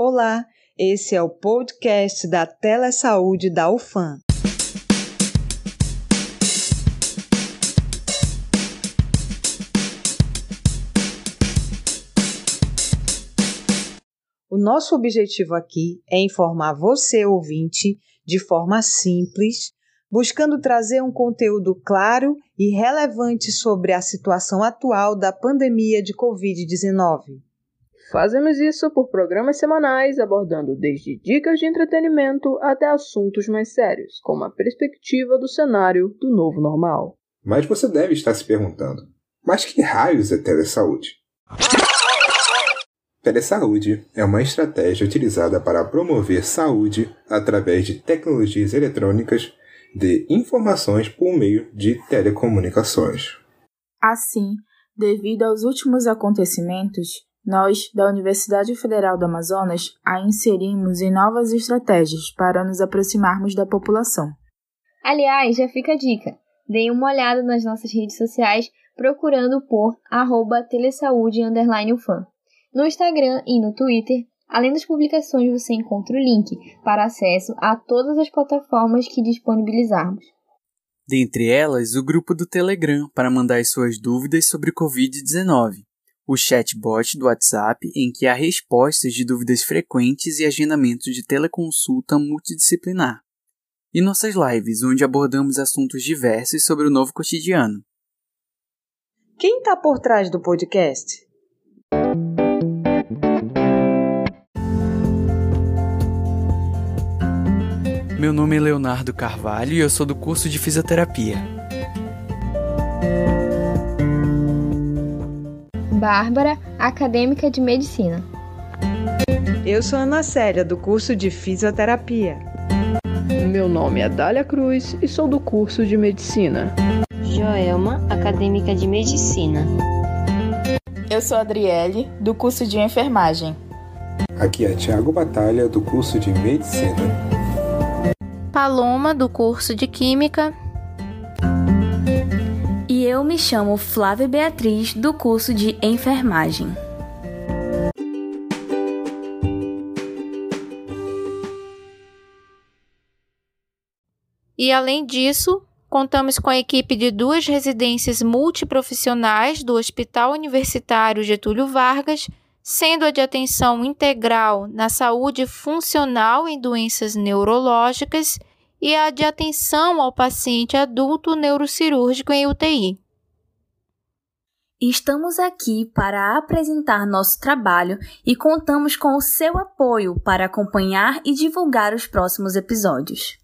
Olá, esse é o podcast da Telesaúde da UFAM. O nosso objetivo aqui é informar você, ouvinte, de forma simples, buscando trazer um conteúdo claro e relevante sobre a situação atual da pandemia de Covid-19. Fazemos isso por programas semanais abordando desde dicas de entretenimento até assuntos mais sérios, como a perspectiva do cenário do novo normal. Mas você deve estar se perguntando: mas que raios é telesaúde? Telesaúde é uma estratégia utilizada para promover saúde através de tecnologias eletrônicas de informações por meio de telecomunicações. Assim, devido aos últimos acontecimentos, nós, da Universidade Federal do Amazonas, a inserimos em novas estratégias para nos aproximarmos da população. Aliás, já fica a dica: deem uma olhada nas nossas redes sociais procurando por arroba. No Instagram e no Twitter, além das publicações, você encontra o link para acesso a todas as plataformas que disponibilizarmos. Dentre elas, o grupo do Telegram para mandar as suas dúvidas sobre Covid-19 o chatbot do WhatsApp, em que há respostas de dúvidas frequentes e agendamento de teleconsulta multidisciplinar. E nossas lives, onde abordamos assuntos diversos sobre o novo cotidiano. Quem está por trás do podcast? Meu nome é Leonardo Carvalho e eu sou do curso de fisioterapia. Bárbara, acadêmica de medicina. Eu sou Ana Célia, do curso de fisioterapia. Meu nome é Dália Cruz e sou do curso de medicina. Joelma, acadêmica de medicina. Eu sou Adriele, do curso de enfermagem. Aqui é Tiago Batalha, do curso de medicina. Paloma, do curso de química. Eu me chamo Flávia Beatriz, do curso de enfermagem. E além disso, contamos com a equipe de duas residências multiprofissionais do Hospital Universitário Getúlio Vargas, sendo a de atenção integral na saúde funcional em doenças neurológicas e a de atenção ao paciente adulto neurocirúrgico em UTI. Estamos aqui para apresentar nosso trabalho e contamos com o seu apoio para acompanhar e divulgar os próximos episódios.